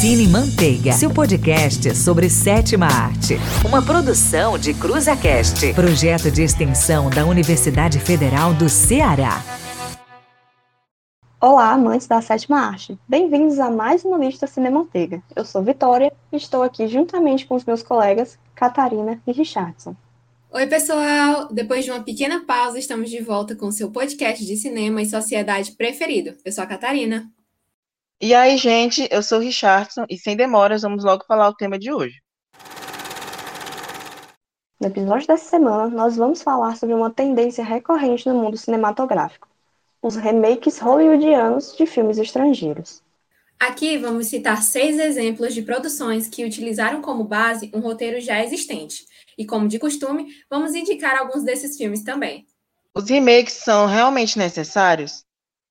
Cine Manteiga, seu podcast sobre sétima arte. Uma produção de CruzaCast, projeto de extensão da Universidade Federal do Ceará. Olá, amantes da sétima arte. Bem-vindos a mais uma lista Cine Manteiga. Eu sou Vitória e estou aqui juntamente com os meus colegas Catarina e Richardson. Oi, pessoal! Depois de uma pequena pausa, estamos de volta com o seu podcast de cinema e sociedade preferido. Eu sou a Catarina. E aí, gente, eu sou o Richardson e sem demoras vamos logo falar o tema de hoje. No episódio dessa semana, nós vamos falar sobre uma tendência recorrente no mundo cinematográfico: os remakes hollywoodianos de filmes estrangeiros. Aqui vamos citar seis exemplos de produções que utilizaram como base um roteiro já existente e, como de costume, vamos indicar alguns desses filmes também. Os remakes são realmente necessários?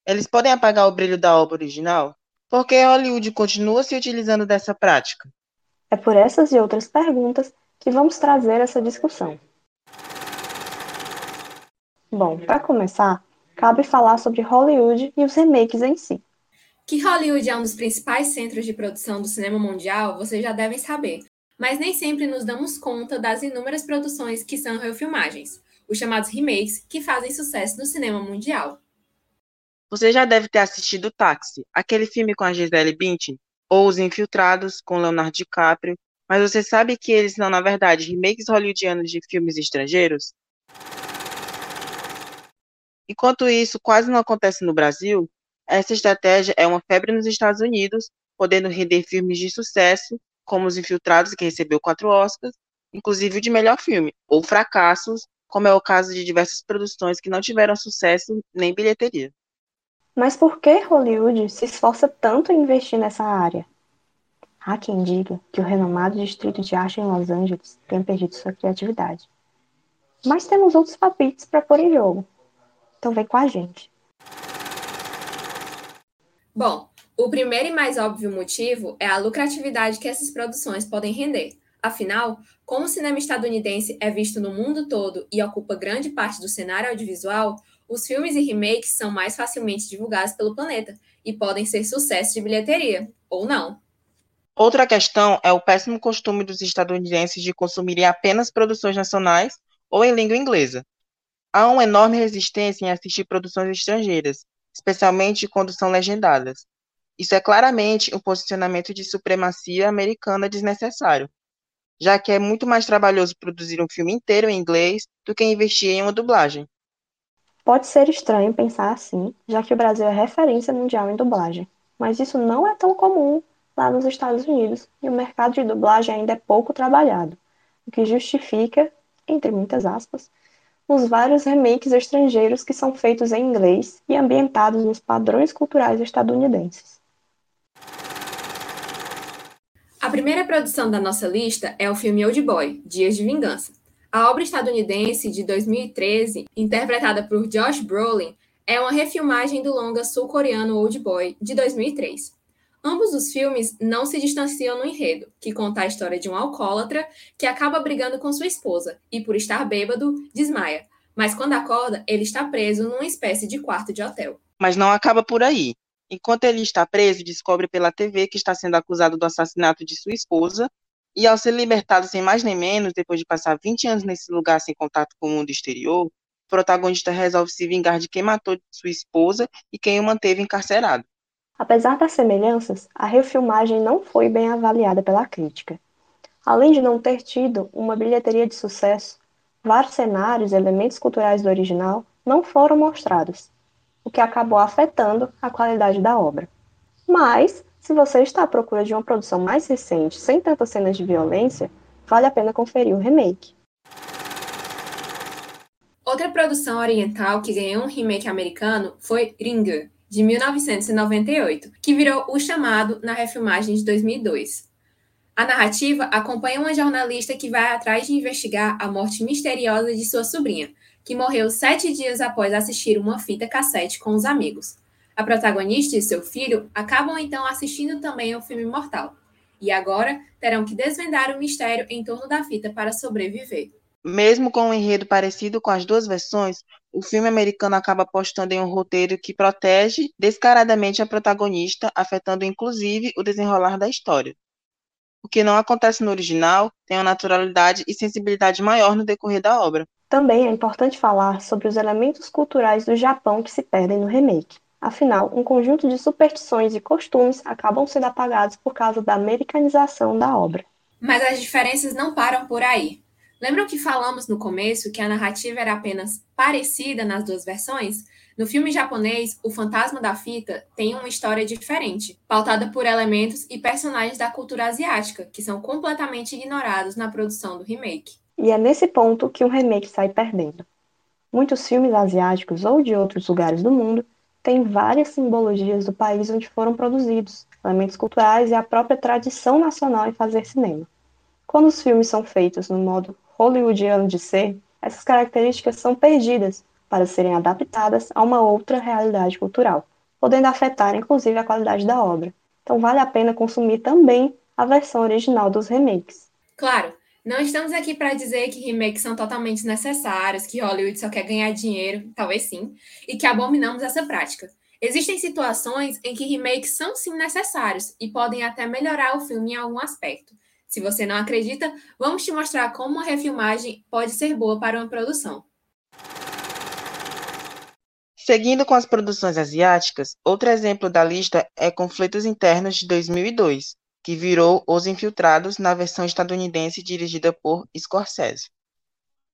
Eles podem apagar o brilho da obra original? Por que Hollywood continua se utilizando dessa prática? É por essas e outras perguntas que vamos trazer essa discussão. Bom, para começar, cabe falar sobre Hollywood e os remakes em si. Que Hollywood é um dos principais centros de produção do cinema mundial, vocês já devem saber, mas nem sempre nos damos conta das inúmeras produções que são refilmagens, os chamados remakes, que fazem sucesso no cinema mundial. Você já deve ter assistido Táxi, aquele filme com a Gisele Bündchen, ou Os Infiltrados, com Leonardo DiCaprio, mas você sabe que eles são, na verdade, remakes hollywoodianos de filmes estrangeiros? Enquanto isso quase não acontece no Brasil, essa estratégia é uma febre nos Estados Unidos, podendo render filmes de sucesso como Os Infiltrados, que recebeu quatro Oscars, inclusive o de melhor filme, ou fracassos, como é o caso de diversas produções que não tiveram sucesso nem bilheteria. Mas por que Hollywood se esforça tanto em investir nessa área? Há quem diga que o renomado Distrito de Arte em Los Angeles tenha perdido sua criatividade. Mas temos outros palpites para pôr em jogo. Então vem com a gente. Bom, o primeiro e mais óbvio motivo é a lucratividade que essas produções podem render. Afinal, como o cinema estadunidense é visto no mundo todo e ocupa grande parte do cenário audiovisual, os filmes e remakes são mais facilmente divulgados pelo planeta e podem ser sucesso de bilheteria, ou não. Outra questão é o péssimo costume dos estadunidenses de consumirem apenas produções nacionais ou em língua inglesa. Há uma enorme resistência em assistir produções estrangeiras, especialmente quando são legendadas. Isso é claramente um posicionamento de supremacia americana desnecessário, já que é muito mais trabalhoso produzir um filme inteiro em inglês do que investir em uma dublagem. Pode ser estranho pensar assim, já que o Brasil é referência mundial em dublagem, mas isso não é tão comum lá nos Estados Unidos e o mercado de dublagem ainda é pouco trabalhado, o que justifica, entre muitas aspas, os vários remakes estrangeiros que são feitos em inglês e ambientados nos padrões culturais estadunidenses. A primeira produção da nossa lista é o filme Old Boy, Dias de Vingança. A obra estadunidense de 2013, interpretada por Josh Brolin, é uma refilmagem do longa sul-coreano Old Boy, de 2003. Ambos os filmes não se distanciam no enredo, que conta a história de um alcoólatra que acaba brigando com sua esposa e, por estar bêbado, desmaia. Mas quando acorda, ele está preso numa espécie de quarto de hotel. Mas não acaba por aí. Enquanto ele está preso, descobre pela TV que está sendo acusado do assassinato de sua esposa, e ao ser libertado sem mais nem menos, depois de passar 20 anos nesse lugar sem contato com o mundo exterior, o protagonista resolve se vingar de quem matou sua esposa e quem o manteve encarcerado. Apesar das semelhanças, a refilmagem não foi bem avaliada pela crítica. Além de não ter tido uma bilheteria de sucesso, vários cenários e elementos culturais do original não foram mostrados, o que acabou afetando a qualidade da obra. Mas, se você está à procura de uma produção mais recente, sem tantas cenas de violência, vale a pena conferir o remake. Outra produção oriental que ganhou um remake americano foi Ringer, de 1998, que virou O Chamado na refilmagem de 2002. A narrativa acompanha uma jornalista que vai atrás de investigar a morte misteriosa de sua sobrinha, que morreu sete dias após assistir uma fita cassete com os amigos. A protagonista e seu filho acabam então assistindo também ao filme Mortal, e agora terão que desvendar o mistério em torno da fita para sobreviver. Mesmo com um enredo parecido com as duas versões, o filme americano acaba apostando em um roteiro que protege descaradamente a protagonista, afetando inclusive o desenrolar da história. O que não acontece no original tem uma naturalidade e sensibilidade maior no decorrer da obra. Também é importante falar sobre os elementos culturais do Japão que se perdem no remake. Afinal, um conjunto de superstições e costumes acabam sendo apagados por causa da americanização da obra. Mas as diferenças não param por aí. Lembram que falamos no começo que a narrativa era apenas parecida nas duas versões? No filme japonês, O Fantasma da Fita tem uma história diferente, pautada por elementos e personagens da cultura asiática, que são completamente ignorados na produção do remake. E é nesse ponto que o remake sai perdendo. Muitos filmes asiáticos ou de outros lugares do mundo têm várias simbologias do país onde foram produzidos, elementos culturais e a própria tradição nacional em fazer cinema. Quando os filmes são feitos no modo hollywoodiano de ser, essas características são perdidas para serem adaptadas a uma outra realidade cultural, podendo afetar inclusive a qualidade da obra. Então vale a pena consumir também a versão original dos remakes. Claro, não estamos aqui para dizer que remakes são totalmente necessários, que Hollywood só quer ganhar dinheiro, talvez sim, e que abominamos essa prática. Existem situações em que remakes são sim necessários e podem até melhorar o filme em algum aspecto. Se você não acredita, vamos te mostrar como uma refilmagem pode ser boa para uma produção. Seguindo com as produções asiáticas, outro exemplo da lista é Conflitos Internos de 2002, que virou Os Infiltrados na versão estadunidense dirigida por Scorsese.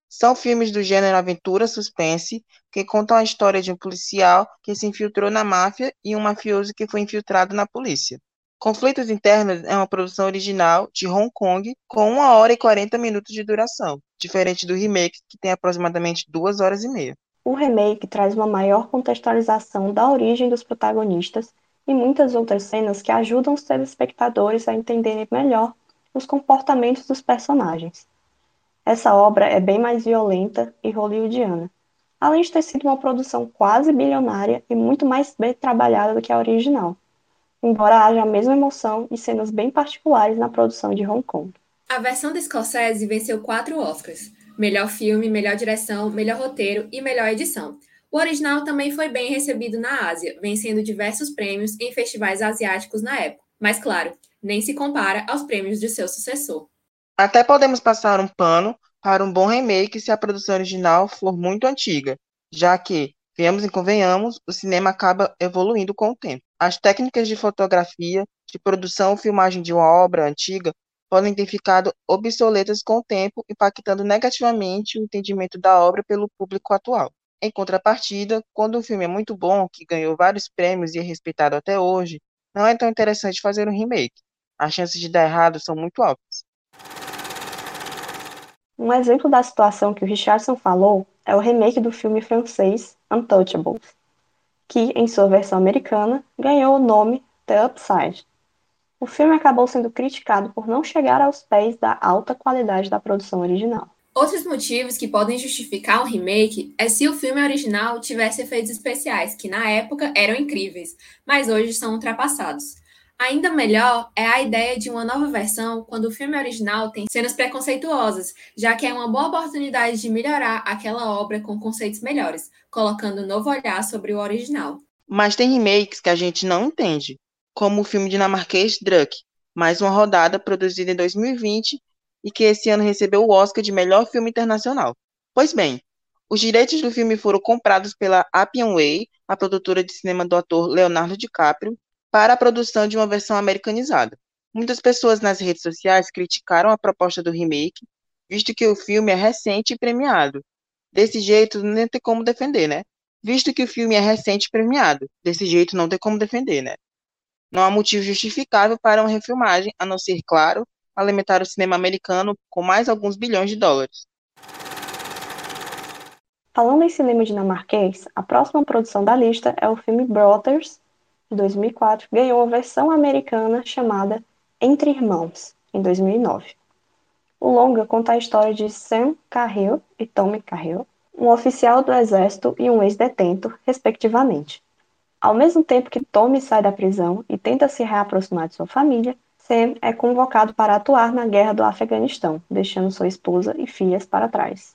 São filmes do gênero aventura suspense que contam a história de um policial que se infiltrou na máfia e um mafioso que foi infiltrado na polícia. Conflitos Internos é uma produção original de Hong Kong com 1 hora e 40 minutos de duração, diferente do remake que tem aproximadamente 2 horas e meia. O remake traz uma maior contextualização da origem dos protagonistas e muitas outras cenas que ajudam os telespectadores a entenderem melhor os comportamentos dos personagens. Essa obra é bem mais violenta e hollywoodiana, além de ter sido uma produção quase bilionária e muito mais bem trabalhada do que a original embora haja a mesma emoção e cenas bem particulares na produção de Hong Kong. A versão da Scorsese venceu quatro Oscars: melhor filme, melhor direção, melhor roteiro e melhor edição. O original também foi bem recebido na Ásia, vencendo diversos prêmios em festivais asiáticos na época. Mas, claro, nem se compara aos prêmios de seu sucessor. Até podemos passar um pano para um bom remake se a produção original for muito antiga, já que, viemos e convenhamos, o cinema acaba evoluindo com o tempo. As técnicas de fotografia, de produção ou filmagem de uma obra antiga podem ter ficado obsoletas com o tempo, impactando negativamente o entendimento da obra pelo público atual. Em contrapartida, quando um filme é muito bom, que ganhou vários prêmios e é respeitado até hoje, não é tão interessante fazer um remake. As chances de dar errado são muito altas. Um exemplo da situação que o Richardson falou é o remake do filme francês Untouchables, que, em sua versão americana, ganhou o nome The Upside. O filme acabou sendo criticado por não chegar aos pés da alta qualidade da produção original. Outros motivos que podem justificar um remake é se o filme original tivesse efeitos especiais, que na época eram incríveis, mas hoje são ultrapassados. Ainda melhor é a ideia de uma nova versão quando o filme original tem cenas preconceituosas, já que é uma boa oportunidade de melhorar aquela obra com conceitos melhores, colocando um novo olhar sobre o original. Mas tem remakes que a gente não entende, como o filme dinamarquês Druck, mais uma rodada produzida em 2020 e que esse ano recebeu o Oscar de melhor filme internacional. Pois bem, os direitos do filme foram comprados pela Appian Way, a produtora de cinema do ator Leonardo DiCaprio, para a produção de uma versão americanizada. Muitas pessoas nas redes sociais criticaram a proposta do remake, visto que o filme é recente e premiado. Desse jeito, não tem como defender, né? Visto que o filme é recente e premiado, desse jeito não tem como defender, né? Não há motivo justificável para uma refilmagem, a não ser, claro, alimentar o cinema americano com mais alguns bilhões de dólares. Falando em cinema dinamarquês, a próxima produção da lista é o filme Brothers, de 2004, ganhou uma versão americana chamada Entre Irmãos, em 2009. O longa conta a história de Sam Carrill e Tommy Carrill, um oficial do exército e um ex-detento, respectivamente. Ao mesmo tempo que Tommy sai da prisão e tenta se reaproximar de sua família, Sam é convocado para atuar na guerra do Afeganistão, deixando sua esposa e filhas para trás.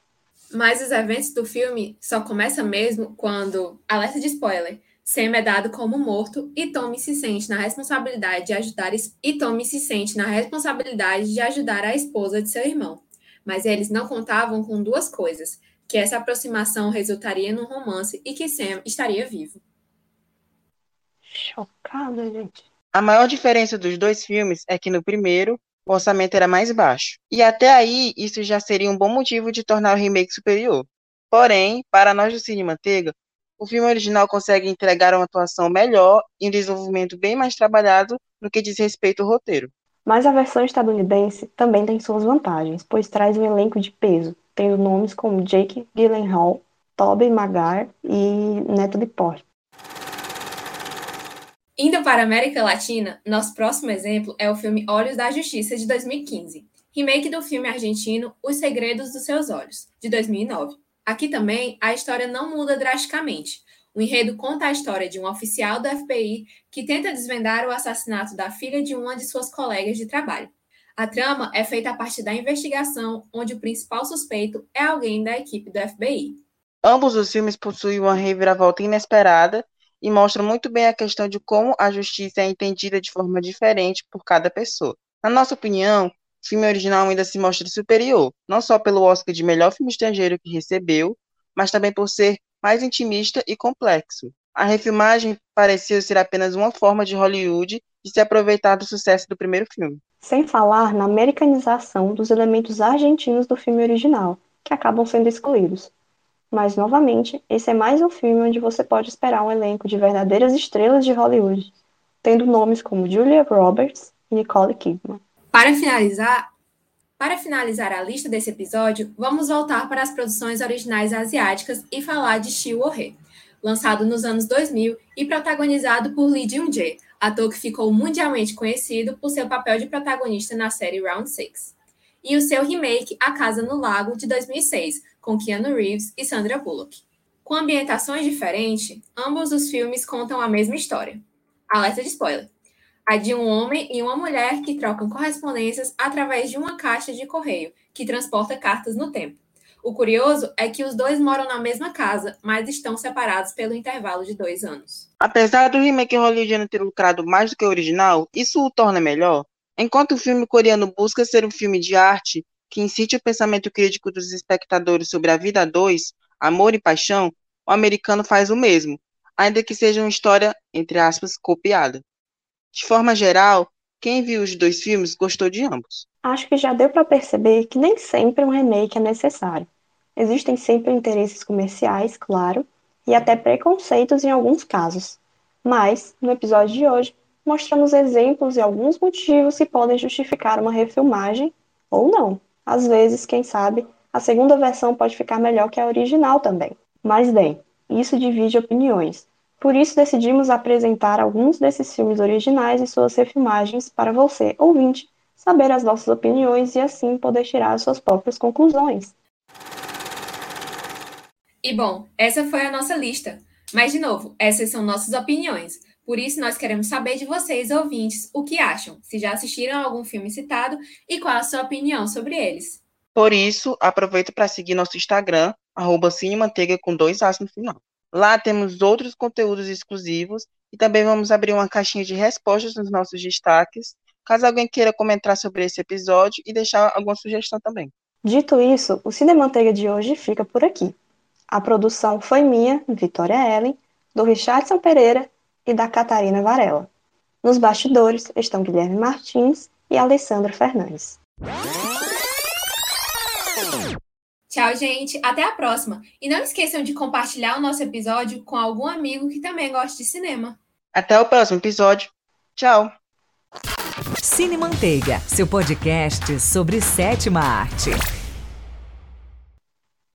Mas os eventos do filme só começam mesmo quando, alerta de spoiler, Sam é dado como morto e Tommy se sente na responsabilidade de ajudar e Tommy se sente na responsabilidade de ajudar a esposa de seu irmão. Mas eles não contavam com duas coisas: que essa aproximação resultaria num romance e que Sam estaria vivo. Chocada, gente. A maior diferença dos dois filmes é que no primeiro, o orçamento era mais baixo. E até aí, isso já seria um bom motivo de tornar o remake superior. Porém, para nós do Cine Manteiga, o filme original consegue entregar uma atuação melhor e um desenvolvimento bem mais trabalhado no que diz respeito ao roteiro. Mas a versão estadunidense também tem suas vantagens, pois traz um elenco de peso, tendo nomes como Jake Gyllenhaal, Tobey Maguire e Neto de. Indo para a América Latina, nosso próximo exemplo é o filme Olhos da Justiça, de 2015, remake do filme argentino Os Segredos dos Seus Olhos, de 2009. Aqui também a história não muda drasticamente. O enredo conta a história de um oficial do FBI que tenta desvendar o assassinato da filha de uma de suas colegas de trabalho. A trama é feita a partir da investigação, onde o principal suspeito é alguém da equipe do FBI. Ambos os filmes possuem uma reviravolta inesperada e mostram muito bem a questão de como a justiça é entendida de forma diferente por cada pessoa. Na nossa opinião, o filme original ainda se mostra superior, não só pelo Oscar de melhor filme estrangeiro que recebeu, mas também por ser mais intimista e complexo. A refilmagem pareceu ser apenas uma forma de Hollywood de se aproveitar do sucesso do primeiro filme. Sem falar na americanização dos elementos argentinos do filme original, que acabam sendo excluídos. Mas, novamente, esse é mais um filme onde você pode esperar um elenco de verdadeiras estrelas de Hollywood, tendo nomes como Julia Roberts e Nicole Kidman. Para finalizar, para finalizar a lista desse episódio, vamos voltar para as produções originais asiáticas e falar de Xiu He, lançado nos anos 2000 e protagonizado por Lee Jung-jae, ator que ficou mundialmente conhecido por seu papel de protagonista na série Round Six, e o seu remake A Casa no Lago, de 2006, com Keanu Reeves e Sandra Bullock. Com ambientações diferentes, ambos os filmes contam a mesma história. Alerta de spoiler a de um homem e uma mulher que trocam correspondências através de uma caixa de correio que transporta cartas no tempo. O curioso é que os dois moram na mesma casa, mas estão separados pelo intervalo de dois anos. Apesar do remake hollywoodiano ter lucrado mais do que o original, isso o torna melhor. Enquanto o filme coreano busca ser um filme de arte que incite o pensamento crítico dos espectadores sobre a vida a dois, amor e paixão, o americano faz o mesmo, ainda que seja uma história, entre aspas, copiada. De forma geral, quem viu os dois filmes gostou de ambos. Acho que já deu para perceber que nem sempre um remake é necessário. Existem sempre interesses comerciais, claro, e até preconceitos em alguns casos. Mas, no episódio de hoje, mostramos exemplos e alguns motivos que podem justificar uma refilmagem ou não. Às vezes, quem sabe, a segunda versão pode ficar melhor que a original também. Mas bem, isso divide opiniões. Por isso decidimos apresentar alguns desses filmes originais e suas refilmagens para você, ouvinte, saber as nossas opiniões e assim poder tirar as suas próprias conclusões. E bom, essa foi a nossa lista. Mas, de novo, essas são nossas opiniões. Por isso, nós queremos saber de vocês, ouvintes, o que acham, se já assistiram a algum filme citado e qual a sua opinião sobre eles. Por isso, aproveita para seguir nosso Instagram, arroba Cinemanteiga com dois As no final. Lá temos outros conteúdos exclusivos e também vamos abrir uma caixinha de respostas nos nossos destaques, caso alguém queira comentar sobre esse episódio e deixar alguma sugestão também. Dito isso, o Cinemanteiga de hoje fica por aqui. A produção foi minha, Vitória Ellen, do Richardson Pereira e da Catarina Varela. Nos bastidores estão Guilherme Martins e Alessandra Fernandes. Tchau, gente. Até a próxima. E não esqueçam de compartilhar o nosso episódio com algum amigo que também gosta de cinema. Até o próximo episódio. Tchau. Cine Manteiga, seu podcast sobre sétima arte.